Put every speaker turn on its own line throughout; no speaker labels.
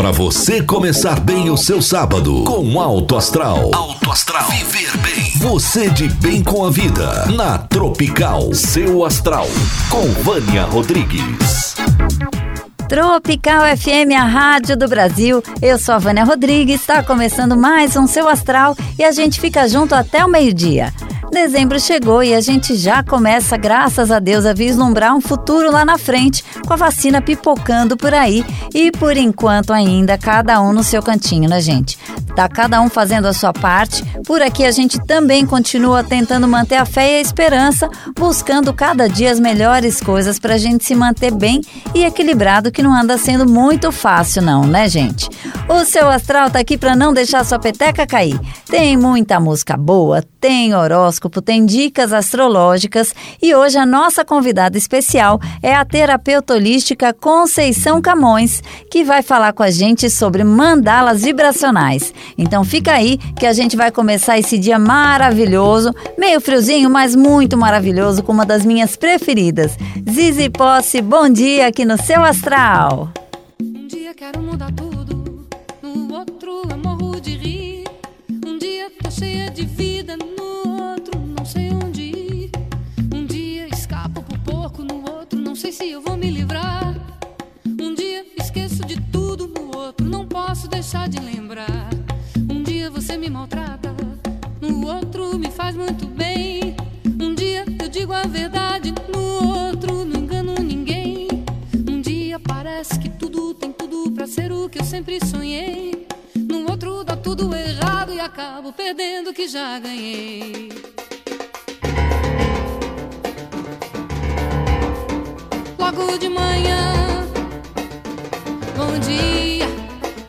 Para você começar bem o seu sábado com Alto Astral. Alto Astral. Viver bem. Você de bem com a vida. Na Tropical. Seu Astral. Com Vânia Rodrigues.
Tropical FM, a rádio do Brasil. Eu sou a Vânia Rodrigues, está começando mais um Seu Astral e a gente fica junto até o meio-dia. Dezembro chegou e a gente já começa, graças a Deus, a vislumbrar um futuro lá na frente, com a vacina pipocando por aí e por enquanto ainda cada um no seu cantinho, né, gente? Tá cada um fazendo a sua parte. Por aqui a gente também continua tentando manter a fé e a esperança, buscando cada dia as melhores coisas para a gente se manter bem e equilibrado, que não anda sendo muito fácil, não, né, gente? O seu astral tá aqui para não deixar sua peteca cair. Tem muita música boa, tem horóscopo, tem dicas astrológicas e hoje a nossa convidada especial é a terapeuta holística Conceição Camões, que vai falar com a gente sobre mandalas vibracionais. Então fica aí que a gente vai começar esse dia maravilhoso, meio friozinho, mas muito maravilhoso, com uma das minhas preferidas. Zizi Posse, bom dia aqui no seu astral.
Um dia quero mudar tudo, no outro eu morro de rir. Um dia tô cheia de vida, já ganhei. Logo de manhã, bom dia,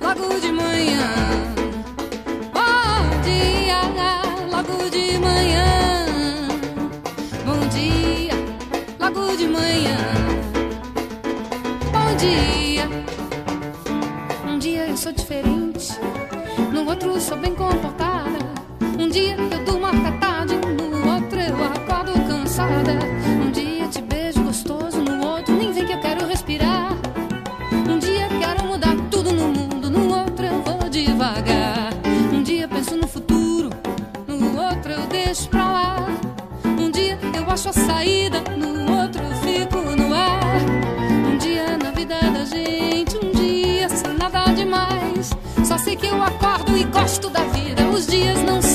logo de manhã. Bom dia, logo de manhã. Bom dia, logo de manhã. Bom dia. Um dia eu sou diferente, no outro sou bem comportada. Saída, no outro fico no ar. Um dia na vida da gente, um dia sem nada demais. Só sei que eu acordo e gosto da vida, os dias não são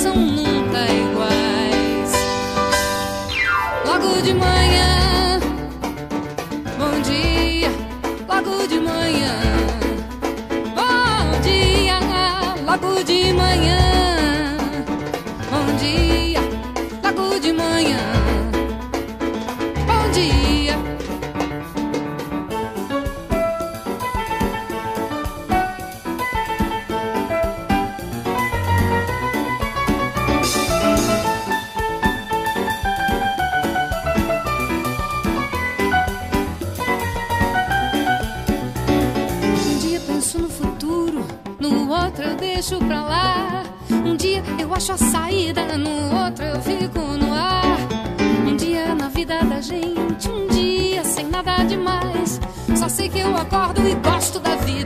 nada demais. Só sei que eu acordo e gosto da vida,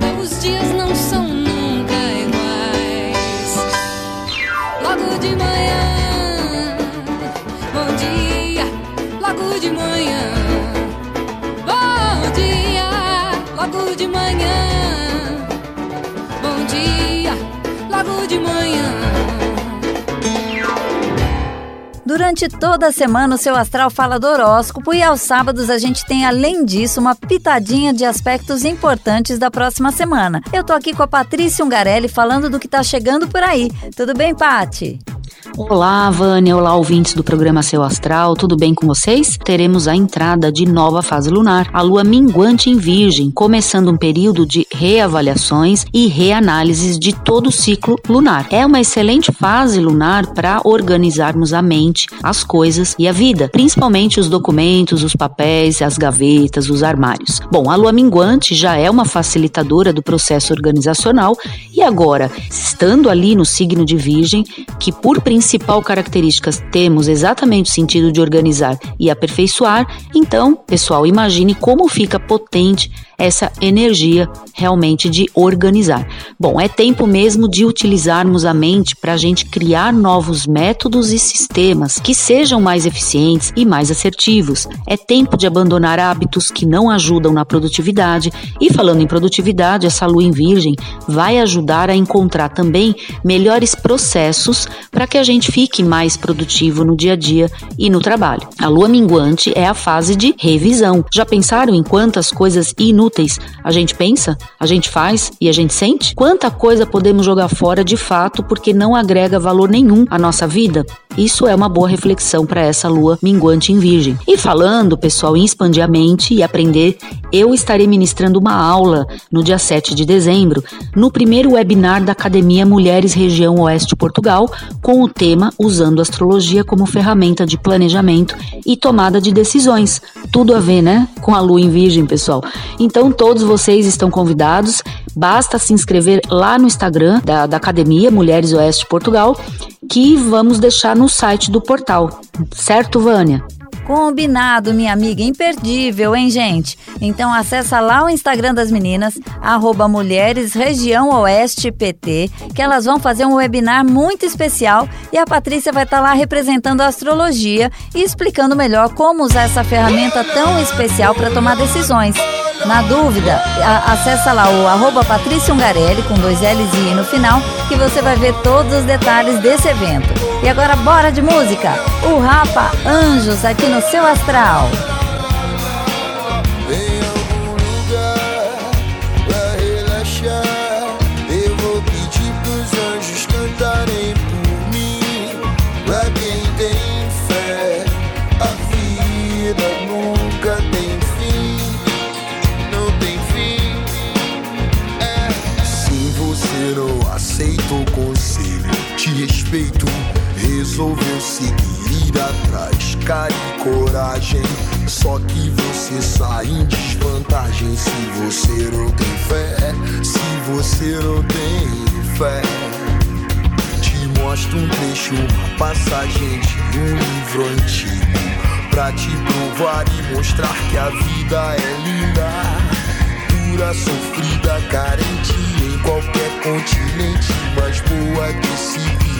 Durante toda a semana, o seu astral fala do horóscopo e aos sábados a gente tem, além disso, uma pitadinha de aspectos importantes da próxima semana. Eu tô aqui com a Patrícia Ungarelli falando do que tá chegando por aí. Tudo bem, Pati?
Olá, Vânia. Olá, ouvintes do programa Seu Astral. Tudo bem com vocês? Teremos a entrada de nova fase lunar, a lua minguante em Virgem, começando um período de reavaliações e reanálises de todo o ciclo lunar. É uma excelente fase lunar para organizarmos a mente, as coisas e a vida, principalmente os documentos, os papéis, as gavetas, os armários. Bom, a lua minguante já é uma facilitadora do processo organizacional e agora, estando ali no signo de Virgem, que por principal característica temos exatamente o sentido de organizar e aperfeiçoar, então, pessoal, imagine como fica potente essa energia realmente de organizar. Bom, é tempo mesmo de utilizarmos a mente para a gente criar novos métodos e sistemas que sejam mais eficientes e mais assertivos. É tempo de abandonar hábitos que não ajudam na produtividade. E falando em produtividade, essa lua em virgem vai ajudar a encontrar também melhores processos para que a gente fique mais produtivo no dia a dia e no trabalho. A lua minguante é a fase de revisão. Já pensaram em quantas coisas inúteis a gente pensa, a gente faz e a gente sente? Quanta coisa podemos jogar fora de fato porque não agrega valor nenhum à nossa vida? Isso é uma boa reflexão para essa lua minguante em Virgem. E falando, pessoal, em expandir a mente e aprender, eu estarei ministrando uma aula no dia 7 de dezembro, no primeiro webinar da Academia Mulheres Região Oeste Portugal, com o tema Usando Astrologia como ferramenta de planejamento e tomada de decisões. Tudo a ver, né? Com a lua em Virgem, pessoal. Então, todos vocês estão convidados. Basta se inscrever lá no Instagram da, da Academia Mulheres Oeste Portugal, que vamos deixar no site do portal. Certo, Vânia?
Combinado, minha amiga, imperdível, hein, gente? Então acessa lá o Instagram das meninas, arroba Mulheres Região Oeste PT, que elas vão fazer um webinar muito especial e a Patrícia vai estar tá lá representando a astrologia e explicando melhor como usar essa ferramenta tão especial para tomar decisões. Na dúvida, a, acessa lá o arroba Patrícia Ungarelli, com dois L's e I no final, que você vai ver todos os detalhes desse evento. E agora bora de música! O Rapa Anjos aqui no seu astral.
Resolveu seguir ir atrás, cara e coragem. Só que você sai em desvantagem se você não tem fé. Se você não tem fé. Te mostro um trecho, uma passagem de um livro antigo. Pra te provar e mostrar que a vida é linda. Dura, sofrida, carente em qualquer continente. Mas boa de se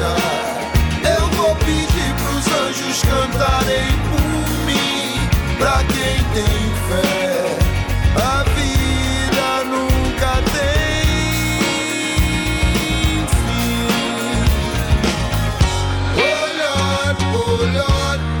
Eu vou pedir pros anjos cantarem por mim,
pra quem tem fé. A vida nunca tem fim. Oh Lord, oh Lord.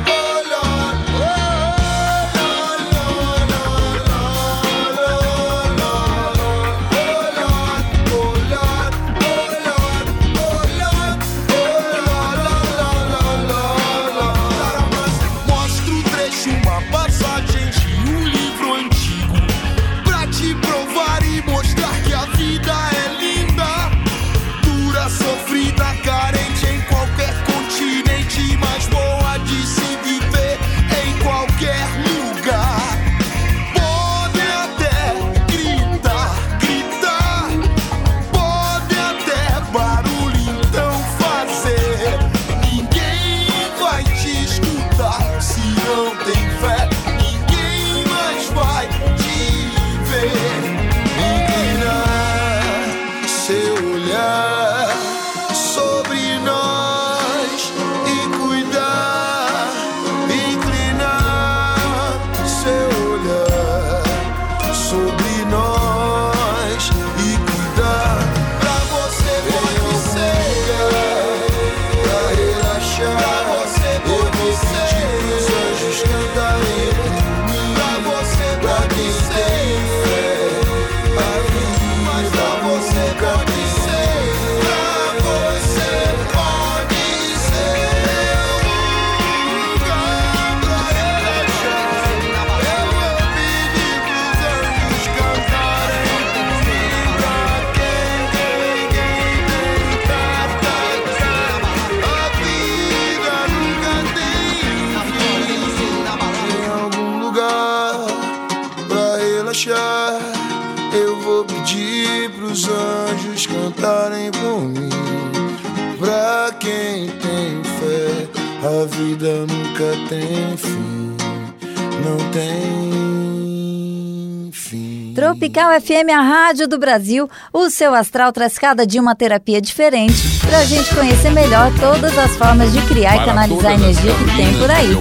Tropical FM, a rádio do Brasil. O seu astral traz cada dia uma terapia diferente pra gente conhecer melhor todas as formas de criar e canalizar a energia que tem por aí.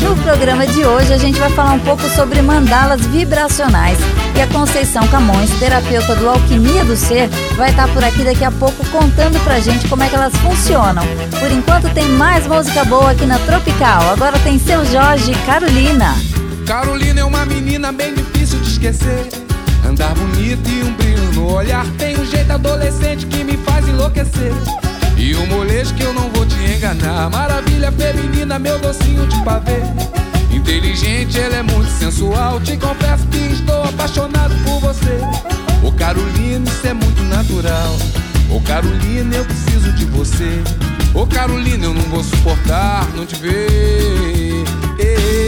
No programa de hoje, a gente vai falar um pouco sobre mandalas vibracionais. E a Conceição Camões, terapeuta do Alquimia do Ser, vai estar por aqui daqui a pouco contando pra gente como é que elas funcionam. Por enquanto, tem mais música boa aqui na Tropical. Agora tem Seu Jorge e Carolina.
Carolina é uma menina bem difícil de esquecer. Andar bonito e um brilho no olhar. Tem um jeito adolescente que me faz enlouquecer. E um molejo que eu não vou te enganar. Maravilha feminina, meu docinho de pavê. Inteligente, ela é muito sensual. Te confesso que estou apaixonado por você. Ô Carolina, isso é muito natural. Ô Carolina, eu preciso de você. Ô Carolina, eu não vou suportar não te ver. Ei,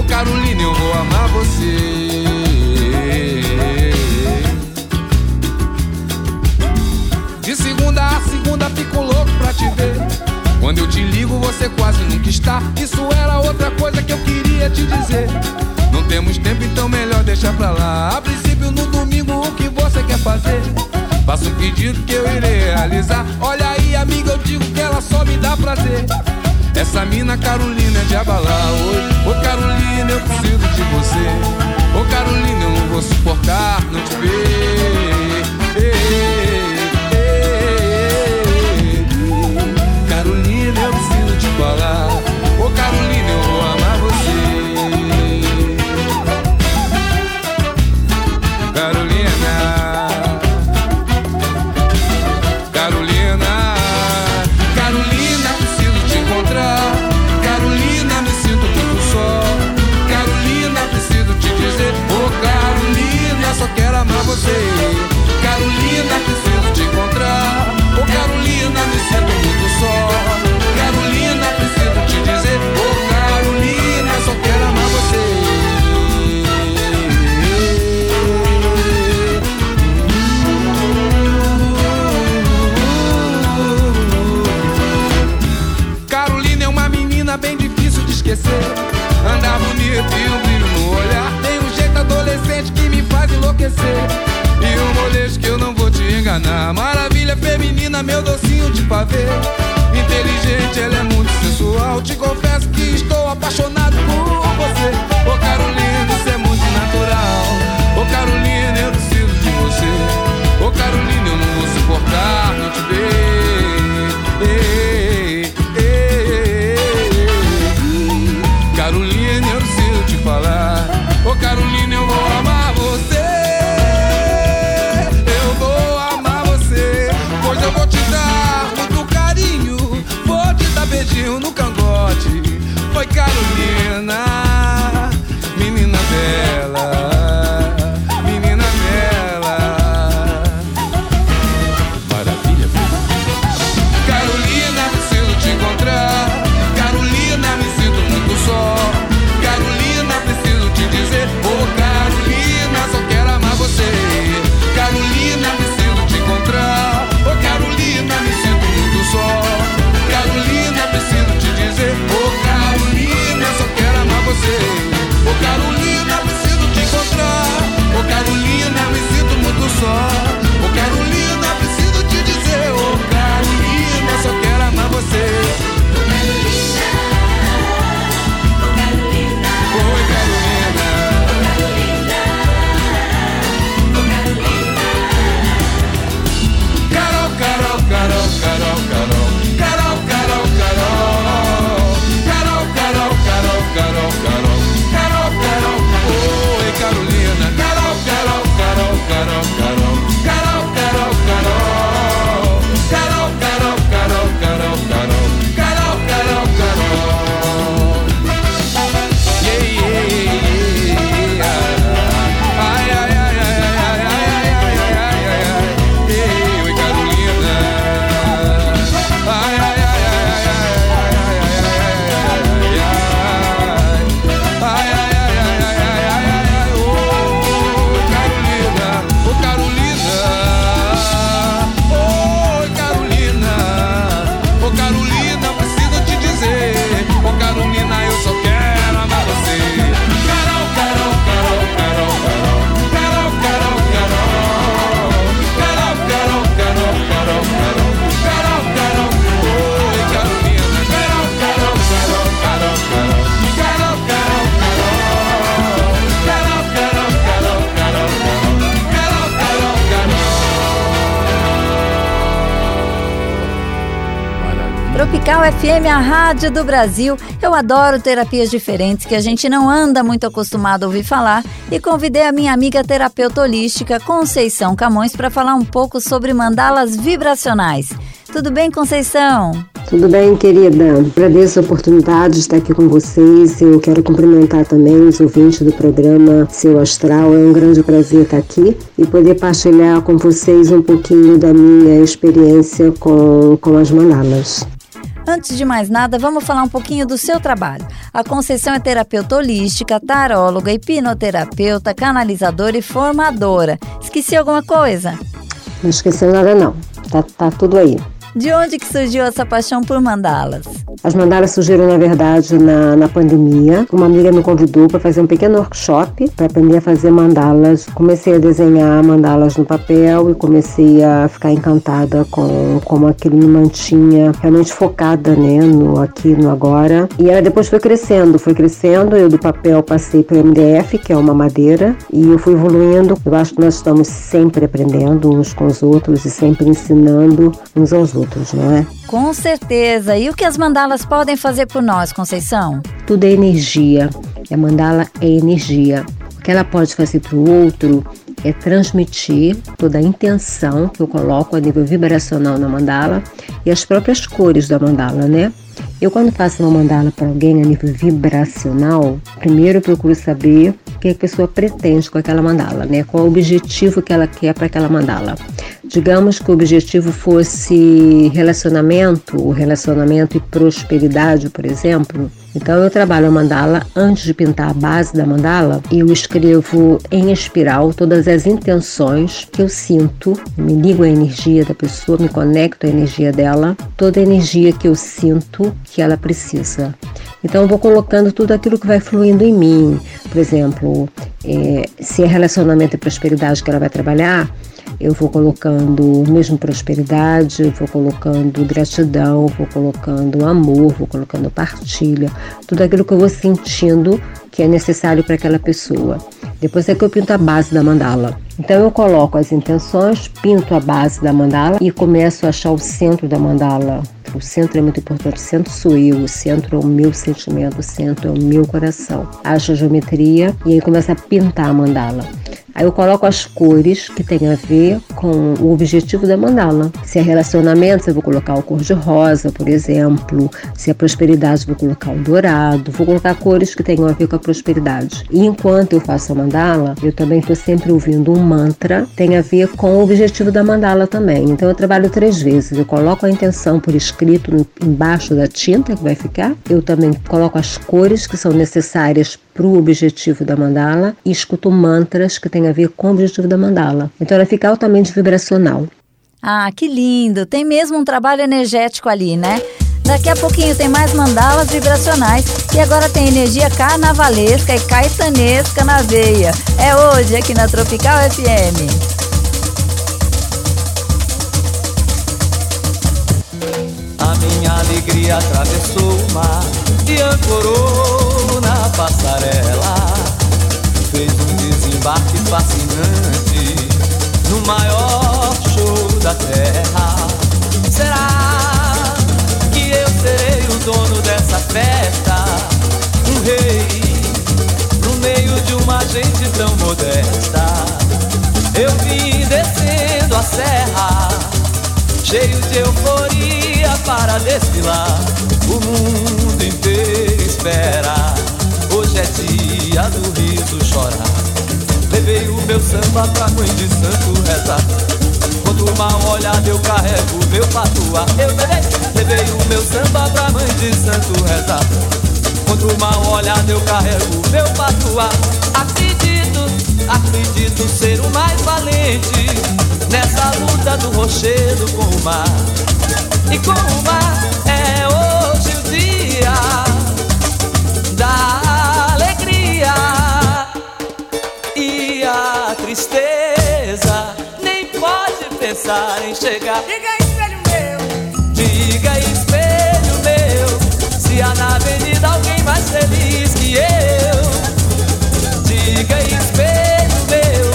Ô Carolina, eu vou amar você. De segunda a segunda fico louco pra te ver. Quando eu te ligo, você quase nunca está. Isso era outra coisa que eu queria te dizer. Não temos tempo, então melhor deixar pra lá. A princípio, no domingo, o que você quer fazer? Faça um pedido que eu irei realizar. Olha aí, amiga, eu digo que ela só me dá prazer. Essa mina Carolina é de abalar hoje. Ô Carolina, eu preciso de você. Ô Carolina, eu não vou suportar não te ver.
Tropical FM, a rádio do Brasil. Eu adoro terapias diferentes que a gente não anda muito acostumado a ouvir falar e convidei a minha amiga terapeuta holística Conceição Camões para falar um pouco sobre mandalas vibracionais. Tudo bem, Conceição?
Tudo bem, querida? Agradeço a oportunidade de estar aqui com vocês. Eu quero cumprimentar também os ouvintes do programa Seu Astral. É um grande prazer estar aqui e poder partilhar com vocês um pouquinho da minha experiência com, com as mandalas.
Antes de mais nada, vamos falar um pouquinho do seu trabalho. A Conceição é terapeuta holística, taróloga, hipnoterapeuta, canalizadora e formadora. Esqueci alguma coisa?
Não esqueci nada não. Tá, tá tudo aí.
De onde que surgiu essa paixão por mandalas?
As mandalas surgiram, na verdade, na, na pandemia. Uma amiga me convidou para fazer um pequeno workshop para aprender a fazer mandalas. Comecei a desenhar mandalas no papel e comecei a ficar encantada com como aquilo me mantinha realmente focada né, no aqui no agora. E ela depois foi crescendo, foi crescendo. Eu do papel passei para o MDF, que é uma madeira, e eu fui evoluindo. Eu acho que nós estamos sempre aprendendo uns com os outros e sempre ensinando uns aos outros, não é?
Com certeza. E o que as mandalas podem fazer por nós, Conceição?
Tudo é energia. A mandala é energia. O que ela pode fazer para o outro é transmitir toda a intenção que eu coloco a nível vibracional na mandala e as próprias cores da mandala, né? Eu, quando faço uma mandala para alguém a nível vibracional, primeiro eu procuro saber o que a pessoa pretende com aquela mandala, né? Qual o objetivo que ela quer para aquela mandala. Digamos que o objetivo fosse relacionamento, relacionamento e prosperidade, por exemplo. Então eu trabalho a mandala antes de pintar a base da mandala, eu escrevo em espiral todas as intenções que eu sinto, me ligo à energia da pessoa, me conecto à energia dela, toda a energia que eu sinto que ela precisa. Então eu vou colocando tudo aquilo que vai fluindo em mim. Por exemplo, é, se é relacionamento e prosperidade que ela vai trabalhar, eu vou colocando mesmo prosperidade, vou colocando gratidão, vou colocando amor, vou colocando partilha, tudo aquilo que eu vou sentindo que é necessário para aquela pessoa. Depois é que eu pinto a base da mandala. Então eu coloco as intenções, pinto a base da mandala e começo a achar o centro da mandala. O centro é muito importante. O centro sou eu, o centro é o meu sentimento, o centro é o meu coração. Acho a geometria e aí começo a pintar a mandala. Aí eu coloco as cores que tem a ver com o objetivo da mandala. Se é relacionamento, eu vou colocar o cor de rosa, por exemplo. Se é prosperidade, vou colocar o dourado. Vou colocar cores que tenham a ver com a prosperidade. E enquanto eu faço a mandala, eu também estou sempre ouvindo um mantra, tem a ver com o objetivo da mandala também. Então eu trabalho três vezes. Eu coloco a intenção por escrito embaixo da tinta que vai ficar. Eu também coloco as cores que são necessárias para o objetivo da mandala e escuto mantras que têm a ver com o objetivo da mandala. Então ela fica altamente vibracional.
Ah, que lindo! Tem mesmo um trabalho energético ali, né? Daqui a pouquinho tem mais mandalas vibracionais e agora tem energia carnavalesca e caetanesca na veia. É hoje aqui na Tropical FM.
A minha alegria atravessou o mar e ancorou na passarela. Fez um desembarque fascinante no maior show da terra. Será dono dessa festa? Um rei no meio de uma gente tão modesta. Eu vim descendo a serra, cheio de euforia para desfilar. O mundo inteiro espera. Hoje é dia do riso chorar. Levei o meu samba pra mãe de santo rezar. Quando mal olhado eu carrego meu patuá. Eu levei, levei o meu samba pra mãe de santo rezar. Quando mal olhado eu carrego meu patuá. Acredito, acredito ser o mais valente nessa luta do rochedo com o mar. E com o mar é hoje o dia da alegria e a tristeza pensar em chegar.
Diga espelho meu,
diga espelho meu, se há na avenida alguém mais feliz que eu. Diga espelho meu,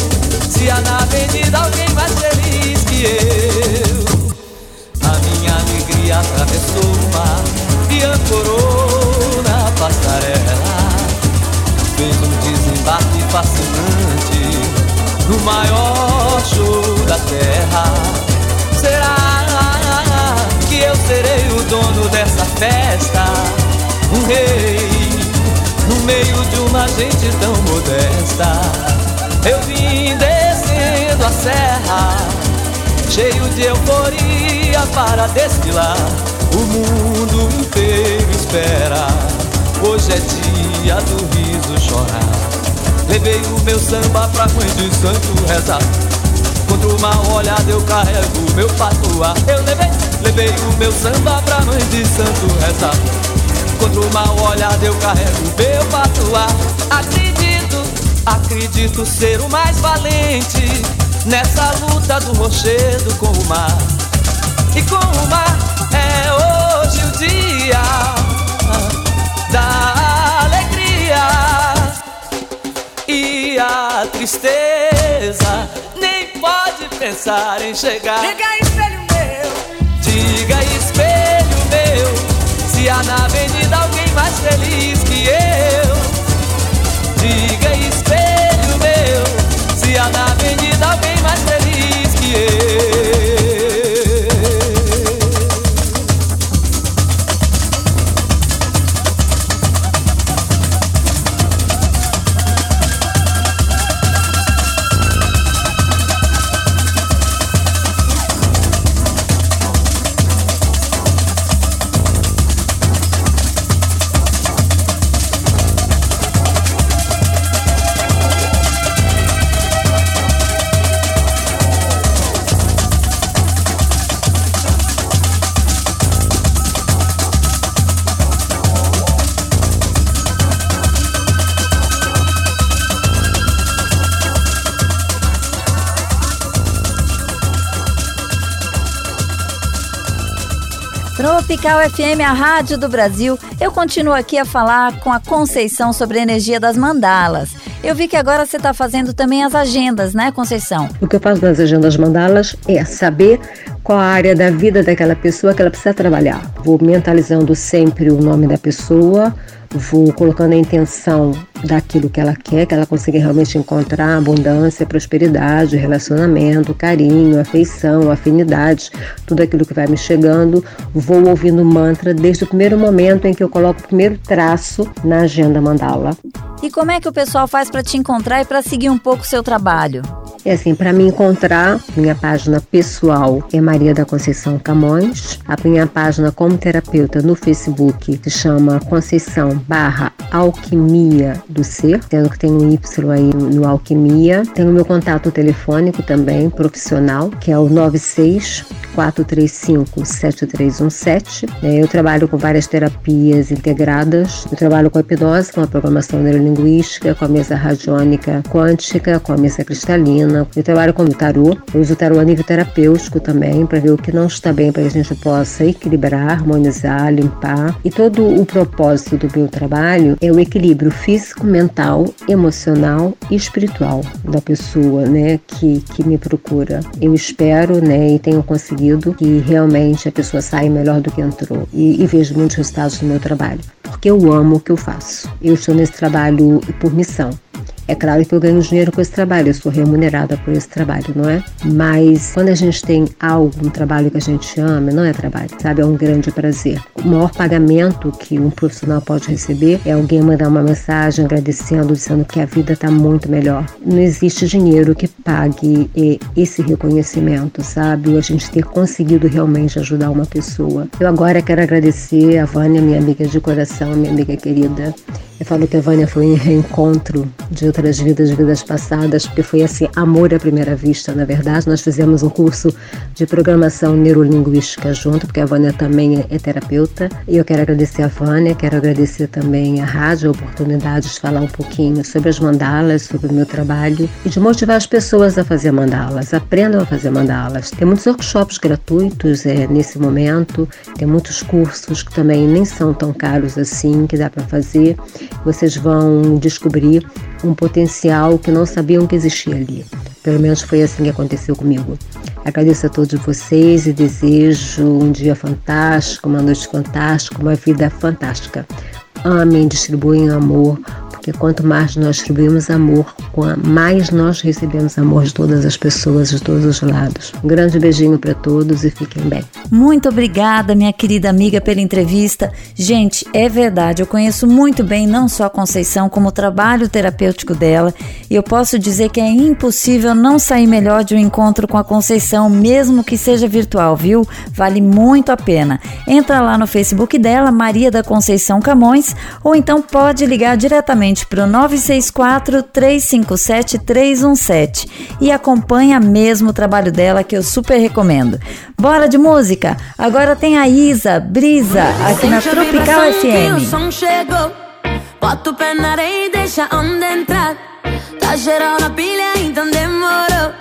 se há na avenida alguém mais feliz que eu. A minha alegria atravessou o mar e ancorou na passarela. Fez um desembarque fascinante no maior show da terra. Será que eu serei o dono dessa festa? Um rei no meio de uma gente tão modesta. Eu vim descendo a serra, cheio de euforia para desfilar. O mundo inteiro espera. Hoje é dia do riso chorar. Levei o meu samba pra mãe de santo rezar Contra o mal olhado eu carrego meu patuá. Eu levei, levei o meu samba pra mãe de santo rezar. Contra o mal olhado eu carrego meu patuá. Acredito, acredito ser o mais valente Nessa luta do rochedo com o mar. E com o mar é hoje o dia da alegria e a tristeza pode pensar em chegar.
Diga espelho meu,
diga espelho meu, se há na avenida alguém mais feliz que eu. Diga
Tropical FM, a rádio do Brasil. Eu continuo aqui a falar com a Conceição sobre a energia das mandalas. Eu vi que agora você está fazendo também as agendas, né, Conceição?
O que eu faço nas agendas mandalas é saber qual a área da vida daquela pessoa que ela precisa trabalhar. Vou mentalizando sempre o nome da pessoa, vou colocando a intenção daquilo que ela quer, que ela consiga realmente encontrar abundância, prosperidade, relacionamento, carinho, afeição, afinidade, tudo aquilo que vai me chegando. Vou ouvindo mantra desde o primeiro momento em que eu coloco o primeiro traço na agenda mandala.
E como é que o pessoal faz para te encontrar e para seguir um pouco o seu trabalho?
É assim, para me encontrar, minha página pessoal é Maria da Conceição Camões. A minha página como terapeuta no Facebook se chama Conceição barra Alquimia do Ser, sendo que tem um Y aí no Alquimia. Tenho meu contato telefônico também, profissional, que é o 96 435 7317. Eu trabalho com várias terapias integradas. Eu trabalho com a hipnose, com a programação neurolinguística, com a mesa radiônica quântica, com a mesa cristalina. Eu trabalho com tarô. Eu uso tarô a nível terapêutico também, para ver o que não está bem, para que a gente possa equilibrar, harmonizar, limpar. E todo o propósito do meu trabalho é o equilíbrio físico, mental, emocional e espiritual da pessoa, né, que, que me procura. Eu espero, né, e tenho conseguido que realmente a pessoa saia melhor do que entrou e, e vejo muitos resultados no meu trabalho, porque eu amo o que eu faço. Eu estou nesse trabalho por missão. É claro que eu ganho dinheiro com esse trabalho, eu sou remunerada por esse trabalho, não é? Mas quando a gente tem algo, um trabalho que a gente ama, não é trabalho, sabe? É um grande prazer. O maior pagamento que um profissional pode receber é alguém mandar uma mensagem agradecendo, dizendo que a vida está muito melhor. Não existe dinheiro que pague esse reconhecimento, sabe? A gente ter conseguido realmente ajudar uma pessoa. Eu agora quero agradecer a Vânia, minha amiga de coração, minha amiga querida. Eu falo que a Vânia foi um reencontro de outras vidas, vidas passadas, porque foi assim, amor à primeira vista, na verdade. Nós fizemos um curso de programação neurolinguística junto, porque a Vânia também é terapeuta. E eu quero agradecer a Vânia, quero agradecer também a rádio, a oportunidade de falar um pouquinho sobre as mandalas, sobre o meu trabalho e de motivar as pessoas a fazer mandalas. Aprendam a fazer mandalas. Tem muitos workshops gratuitos é, nesse momento, tem muitos cursos que também nem são tão caros assim, que dá para fazer. Vocês vão descobrir um potencial que não sabiam que existia ali. Pelo menos foi assim que aconteceu comigo. Agradeço a todos vocês e desejo um dia fantástico, uma noite fantástica, uma vida fantástica. Amem, distribuem amor, que quanto mais nós distribuímos amor, mais nós recebemos amor de todas as pessoas, de todos os lados. Um grande beijinho para todos e fiquem bem.
Muito obrigada, minha querida amiga, pela entrevista. Gente, é verdade, eu conheço muito bem não só a Conceição, como o trabalho terapêutico dela, e eu posso dizer que é impossível não sair melhor de um encontro com a Conceição, mesmo que seja virtual, viu? Vale muito a pena. Entra lá no Facebook dela, Maria da Conceição Camões, ou então pode ligar diretamente para o 964 357 317 e acompanha mesmo o trabalho dela que eu super recomendo. Bora de música? Agora tem a Isa Brisa aqui na Tropical FM.
O som chegou, bota o pé na areia e deixa onda entrar. Tá geral na pilha, então demorou.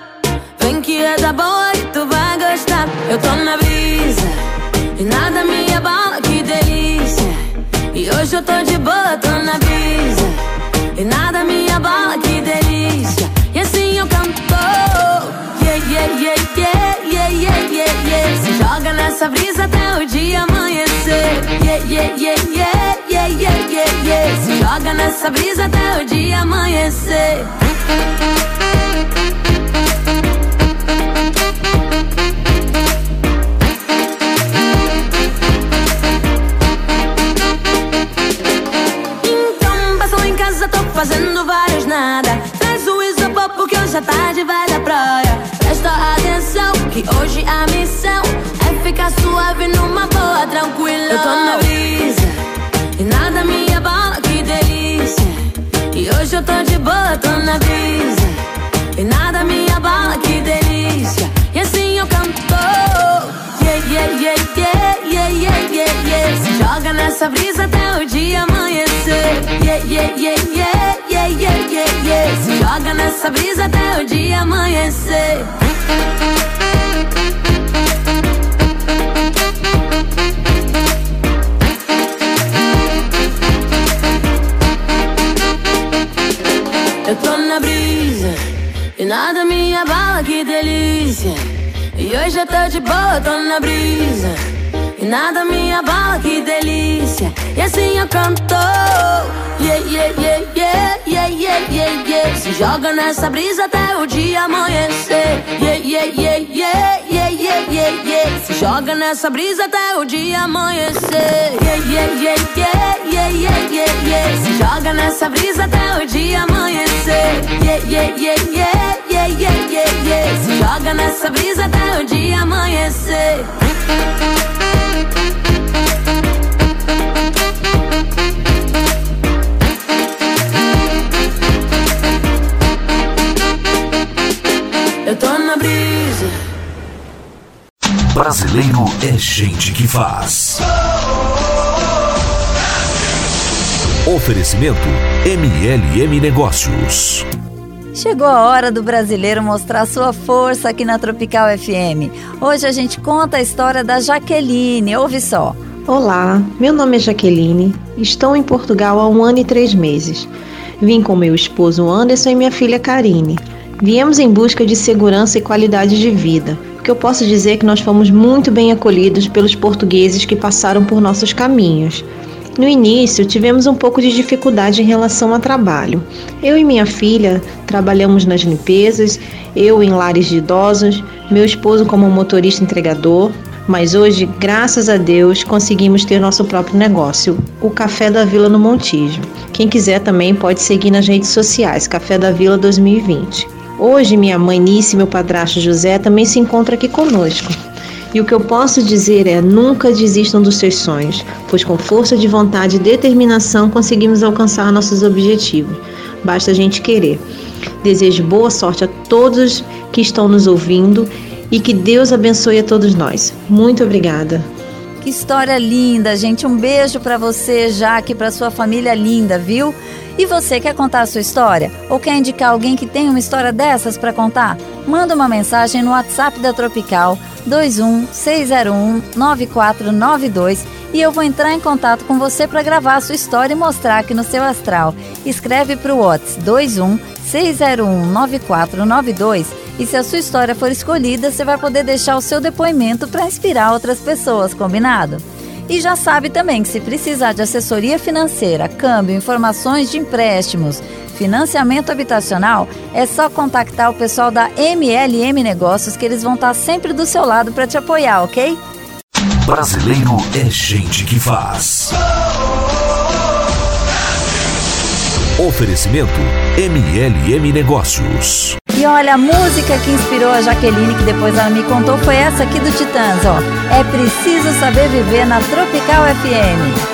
Vem que é da boa e tu vai gostar. Eu tô na brisa e nada me hoje eu tô de boa, tô na brisa e nada me abala, que delícia. E assim eu canto. Yeah, yeah, yeah, yeah, yeah, yeah, yeah, yeah. Se joga nessa brisa até o dia amanhecer. Yeah, yeah, yeah, yeah, yeah, yeah, yeah, yeah. Se joga nessa brisa até o dia amanhecer. Fazendo vários nada. Traz o isopor porque hoje a tarde vai da praia. Presta atenção que hoje a missão é ficar suave numa boa, tranquila. Eu tô na brisa e nada me abala, que delícia. E hoje eu tô de boa, tô na brisa e nada me abala, que delícia. E assim eu canto. Yeah, yeah, yeah, yeah, yeah, yeah, yeah, yeah. Se joga nessa brisa até o dia amanhecer. Yeah, yeah, yeah, yeah, yeah, yeah, yeah, yeah. Se joga nessa brisa até o dia amanhecer. Eu tô na brisa e nada me abala, que delícia. E hoje eu tô de boa, tô na brisa. E nada me abala, que delícia. E assim eu canto. Yeah, yeah, yeah, yeah, yeah, yeah, yeah, yeah. Se joga nessa brisa até o dia amanhecer. Yeah, yeah, yeah, yeah, yeah, yeah, yeah, yeah. Se joga nessa brisa até o dia amanhecer. Yeah, yeah, yeah, yeah, yeah, yeah, yeah, yeah. Se joga nessa brisa até o dia amanhecer. Yeah, yeah, yeah, yeah, yeah, yeah, yeah, yeah. Se joga nessa brisa até o dia amanhecer. Eu tô na brisa.
Brasileiro é gente que faz. Oferecimento MLM Negócios.
Chegou a hora do brasileiro mostrar sua força aqui na Tropical FM. Hoje a gente conta a história da Jaqueline. Ouve só.
Olá, meu nome é Jaqueline. Estou em Portugal há um ano e três meses. Vim com meu esposo Anderson e minha filha Karine. Viemos em busca de segurança e qualidade de vida, porque eu posso dizer que nós fomos muito bem acolhidos pelos portugueses que passaram por nossos caminhos. No início, tivemos um pouco de dificuldade em relação ao trabalho. Eu e minha filha trabalhamos nas limpezas, eu em lares de idosos, meu esposo como motorista entregador. Mas hoje, graças a Deus, conseguimos ter nosso próprio negócio, o Café da Vila no Montijo. Quem quiser também pode seguir nas redes sociais, Café da Vila 2020. Hoje, minha mãe Nice e meu padrasto José também se encontram aqui conosco. E o que eu posso dizer é: nunca desistam dos seus sonhos, pois com força de vontade e determinação conseguimos alcançar nossos objetivos. Basta a gente querer. Desejo boa sorte a todos que estão nos ouvindo e que Deus abençoe a todos nós. Muito obrigada.
Que história linda, gente. Um beijo para você, Jaque, para sua família linda, viu? E você quer contar a sua história? Ou quer indicar alguém que tem uma história dessas para contar? Manda uma mensagem no WhatsApp da Tropical 216019492 e eu vou entrar em contato com você para gravar a sua história e mostrar aqui no seu astral. Escreve para o WhatsApp 216019492 e se a sua história for escolhida, você vai poder deixar o seu depoimento para inspirar outras pessoas, combinado? E já sabe também que se precisar de assessoria financeira, câmbio, informações de empréstimos, financiamento habitacional, é só contactar o pessoal da MLM Negócios que eles vão estar sempre do seu lado para te apoiar, ok?
Brasileiro é gente que faz. Oferecimento MLM Negócios.
E olha, a música que inspirou a Jaqueline, que depois ela me contou, foi essa aqui do Titãs, ó. É preciso saber viver na Tropical FM.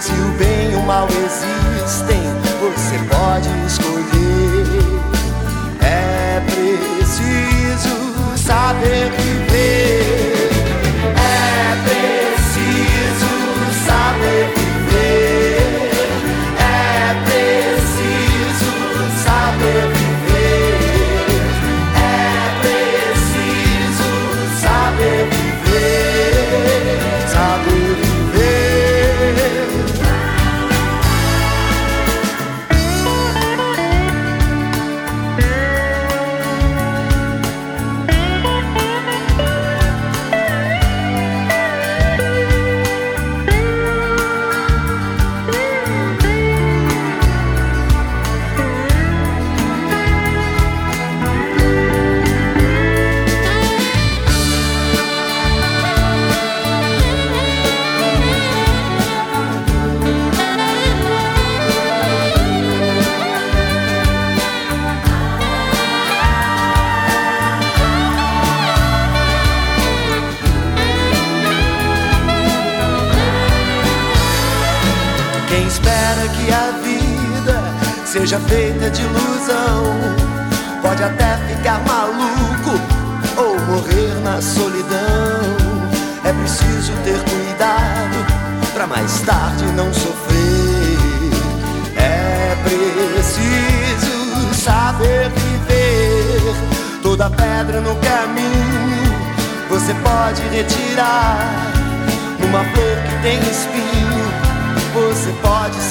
Se o bem e o mal existem, você pode escolher. É preciso saber viver.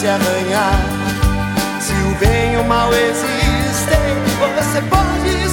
Se arranhar. Se o bem e o mal existem, você pode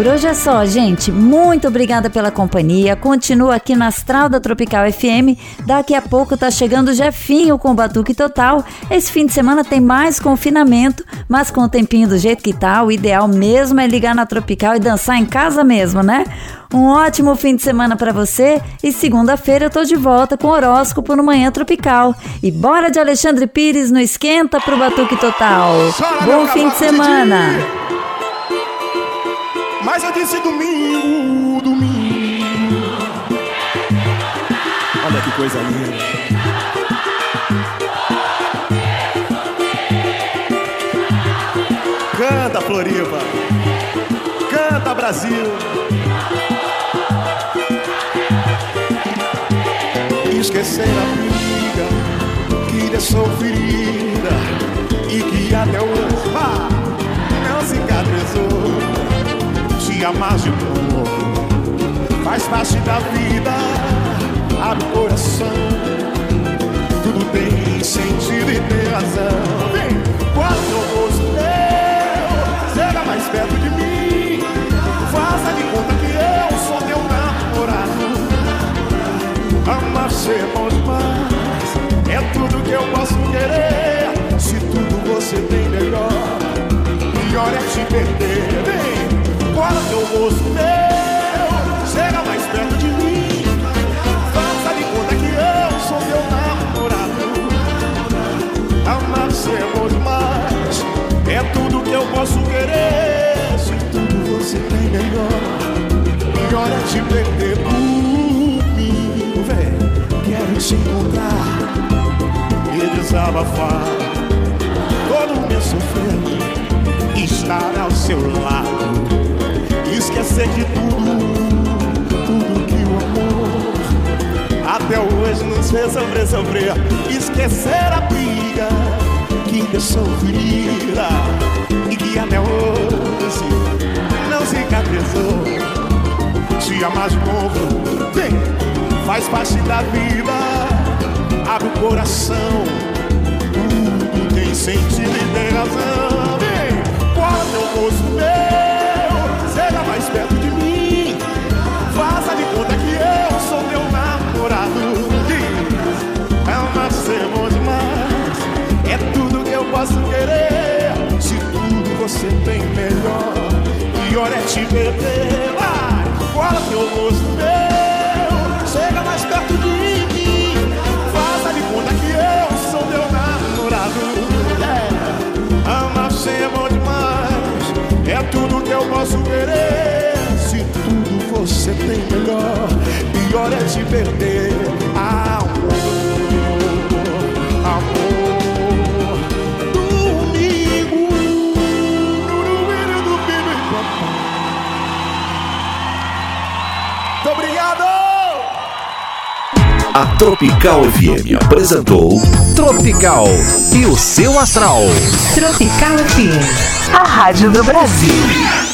Por hoje é só, gente. Muito obrigada pela companhia. Continua aqui na Astral da Tropical FM. Daqui a pouco tá chegando o Jefinho com o Batuque Total. Esse fim de semana tem mais confinamento, mas com o tempinho do jeito que tá, o ideal mesmo é ligar na Tropical e dançar em casa mesmo, né? Um ótimo fim de semana para você e segunda-feira eu tô de volta com horóscopo no Manhã Tropical. E bora de Alexandre Pires no Esquenta pro Batuque Total. Bom fim de semana.
Mas eu disse domingo, domingo. coisa linda. Canta, Floripa. Canta, Brasil. Esquecer a briga que deixou ferida e que até hoje ah, Amar de novo faz parte da vida. Abre o coração, tudo tem sentido e tem razão. Vem, quando eu rosto teu, chega mais perto de mim. Faça de conta que eu sou teu namorado. Amar ser bom demais é tudo que eu posso querer. Se tudo você tem melhor, pior é te perder. Rosto meu, chega mais perto de mim. Faça de conta que eu sou teu namorado. Amar ser bom demais é tudo que eu posso querer. Se tudo você tem melhor, pior é te perder por mim. Quero te encontrar e desabafar todo o meu sofrer, estar ao seu lado, esquecer de tudo, tudo que o amor até hoje nos fez sofrer, sofrer, esquecer a briga que deixou ferida e que até hoje não cicatrizou. Te amar de novo, vem, faz parte da vida. Abre o coração, tudo tem sentido e tem razão. Quando eu meu, seja mais perto de mim. Faça de conta que eu sou teu namorado. Amar ser bom demais, é tudo que eu posso querer. Se tudo você tem melhor, pior é te perder. Vai, guarda teu rosto meu, chega mais perto de mim. Faça de conta que eu sou teu namorado. É, amar ser bom demais, é tudo que eu posso querer. Se tudo você tem melhor, pior é te perder. Amor,
A Tropical FM apresentou Tropical e o seu astral.
Tropical FM, a rádio do Brasil.